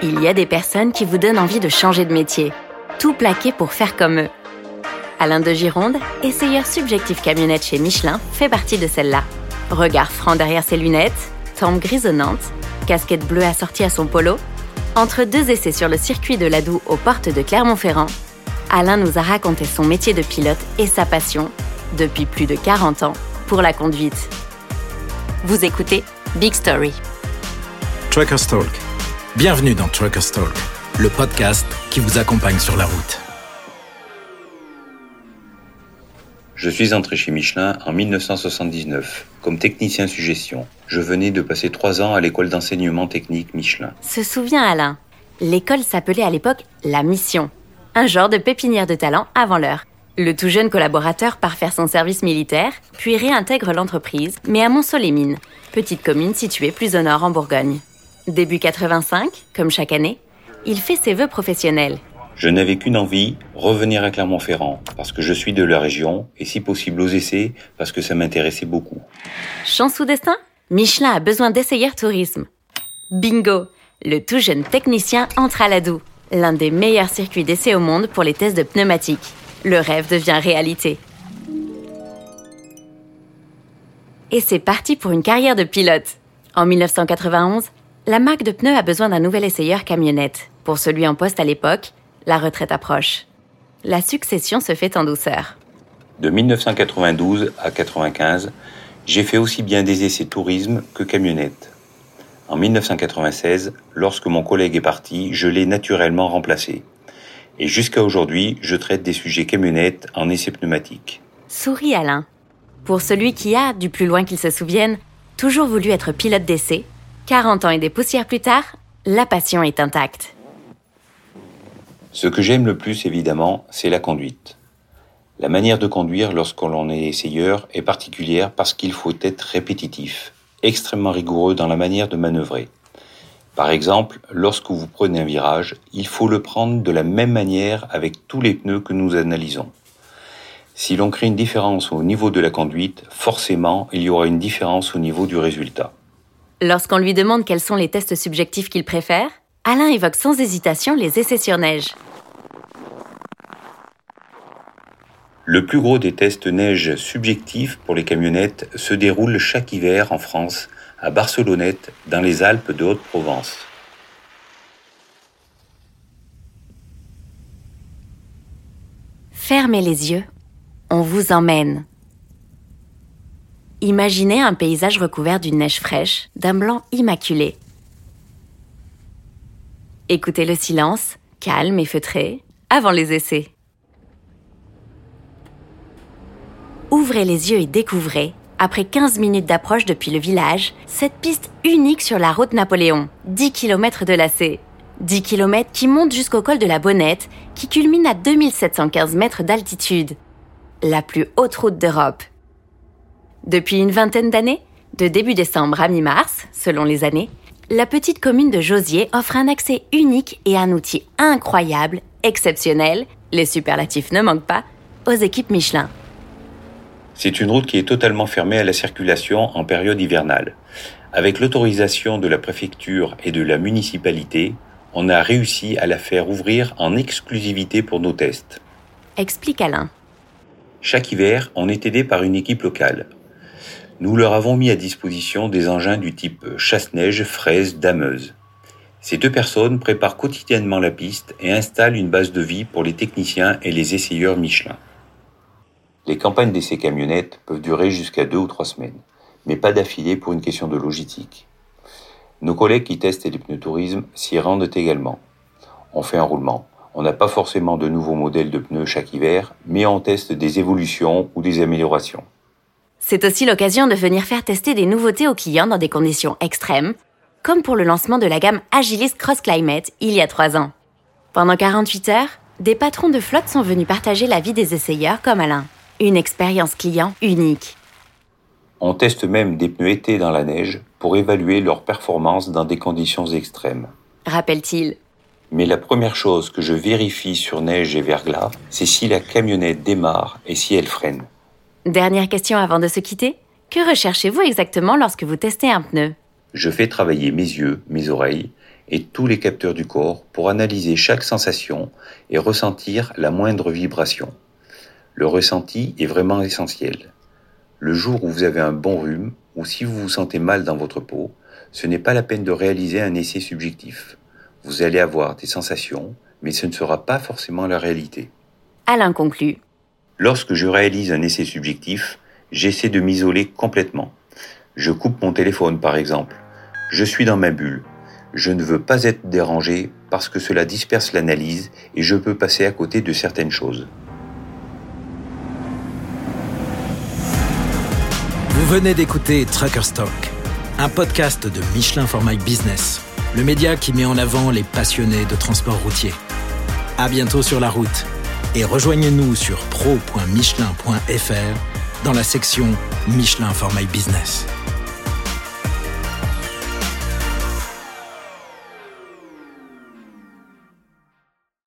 Il y a des personnes qui vous donnent envie de changer de métier, tout plaquer pour faire comme eux. Alain de Gironde, essayeur subjectif camionnette chez Michelin, fait partie de celle-là. Regard franc derrière ses lunettes, tempe grisonnante, casquette bleue assortie à son polo. Entre deux essais sur le circuit de l'Adoux aux portes de Clermont-Ferrand, Alain nous a raconté son métier de pilote et sa passion, depuis plus de 40 ans, pour la conduite. Vous écoutez Big Story. Truckers Talk. Bienvenue dans Truckers Talk, le podcast qui vous accompagne sur la route. Je suis entré chez Michelin en 1979 comme technicien suggestion. Je venais de passer trois ans à l'école d'enseignement technique Michelin. Se souvient Alain, l'école s'appelait à l'époque La Mission, un genre de pépinière de talent avant l'heure. Le tout jeune collaborateur part faire son service militaire, puis réintègre l'entreprise, mais à Mont-Solémine, petite commune située plus au nord en Bourgogne. Début 85, comme chaque année, il fait ses vœux professionnels. Je n'avais qu'une envie, revenir à Clermont-Ferrand, parce que je suis de la région, et si possible aux essais, parce que ça m'intéressait beaucoup. Chance ou destin? Michelin a besoin d'essayeurs tourisme. Bingo Le tout jeune technicien entre à l'Adoux, l'un des meilleurs circuits d'essai au monde pour les tests de pneumatiques. Le rêve devient réalité. Et c'est parti pour une carrière de pilote. En 1991, la marque de pneus a besoin d'un nouvel essayeur camionnette. Pour celui en poste à l'époque, la retraite approche. La succession se fait en douceur. De 1992 à 95, j'ai fait aussi bien des essais tourisme que camionnette. En 1996, lorsque mon collègue est parti, je l'ai naturellement remplacé. Et jusqu'à aujourd'hui, je traite des sujets camionnettes en essais pneumatiques. Souris Alain. Pour celui qui a, du plus loin qu'il se souvienne, toujours voulu être pilote d'essai, 40 ans et des poussières plus tard, la passion est intacte. Ce que j'aime le plus, évidemment, c'est la conduite. La manière de conduire lorsqu'on est essayeur est particulière parce qu'il faut être répétitif, extrêmement rigoureux dans la manière de manœuvrer. Par exemple, lorsque vous prenez un virage, il faut le prendre de la même manière avec tous les pneus que nous analysons. Si l'on crée une différence au niveau de la conduite, forcément, il y aura une différence au niveau du résultat. Lorsqu'on lui demande quels sont les tests subjectifs qu'il préfère, Alain évoque sans hésitation les essais sur neige. Le plus gros des tests neige subjectifs pour les camionnettes se déroule chaque hiver en France, à Barcelonnette, dans les Alpes de Haute-Provence. Fermez les yeux, on vous emmène. Imaginez un paysage recouvert d'une neige fraîche, d'un blanc immaculé. Écoutez le silence, calme et feutré, avant les essais. Ouvrez les yeux et découvrez, après 15 minutes d'approche depuis le village, cette piste unique sur la route Napoléon, 10 km de lacet. 10 km qui montent jusqu'au col de la Bonnette, qui culmine à 2715 mètres d'altitude. La plus haute route d'Europe. Depuis une vingtaine d'années, de début décembre à mi-mars, selon les années, la petite commune de Josier offre un accès unique et un outil incroyable, exceptionnel, les superlatifs ne manquent pas, aux équipes Michelin. C'est une route qui est totalement fermée à la circulation en période hivernale. Avec l'autorisation de la préfecture et de la municipalité, on a réussi à la faire ouvrir en exclusivité pour nos tests. Explique Alain. Chaque hiver, on est aidé par une équipe locale. Nous leur avons mis à disposition des engins du type chasse-neige, fraise, dameuse. Ces deux personnes préparent quotidiennement la piste et installent une base de vie pour les techniciens et les essayeurs Michelin. Les campagnes d'essais camionnettes peuvent durer jusqu'à deux ou trois semaines, mais pas d'affilée pour une question de logistique. Nos collègues qui testent les pneus tourisme s'y rendent également. On fait un roulement. On n'a pas forcément de nouveaux modèles de pneus chaque hiver, mais on teste des évolutions ou des améliorations. C'est aussi l'occasion de venir faire tester des nouveautés aux clients dans des conditions extrêmes, comme pour le lancement de la gamme Agilis Cross Climate il y a trois ans. Pendant 48 heures, des patrons de flotte sont venus partager la vie des essayeurs comme Alain. Une expérience client unique. On teste même des pneus été dans la neige pour évaluer leur performance dans des conditions extrêmes. Rappelle-t-il. Mais la première chose que je vérifie sur neige et verglas, c'est si la camionnette démarre et si elle freine. Dernière question avant de se quitter. Que recherchez-vous exactement lorsque vous testez un pneu? Je fais travailler mes yeux, mes oreilles, et tous les capteurs du corps pour analyser chaque sensation et ressentir la moindre vibration. Le ressenti est vraiment essentiel. Le jour où vous avez un bon rhume ou si vous vous sentez mal dans votre peau, ce n'est pas la peine de réaliser un essai subjectif. Vous allez avoir des sensations, mais ce ne sera pas forcément la réalité. Alain conclut. Lorsque je réalise un essai subjectif, j'essaie de m'isoler complètement. Je coupe mon téléphone par exemple. Je suis dans ma bulle. Je ne veux pas être dérangé parce que cela disperse l'analyse et je peux passer à côté de certaines choses. Vous venez d'écouter Trucker Stock, un podcast de Michelin for My Business, le média qui met en avant les passionnés de transport routier. À bientôt sur la route et rejoignez-nous sur pro.michelin.fr dans la section Michelin for My Business.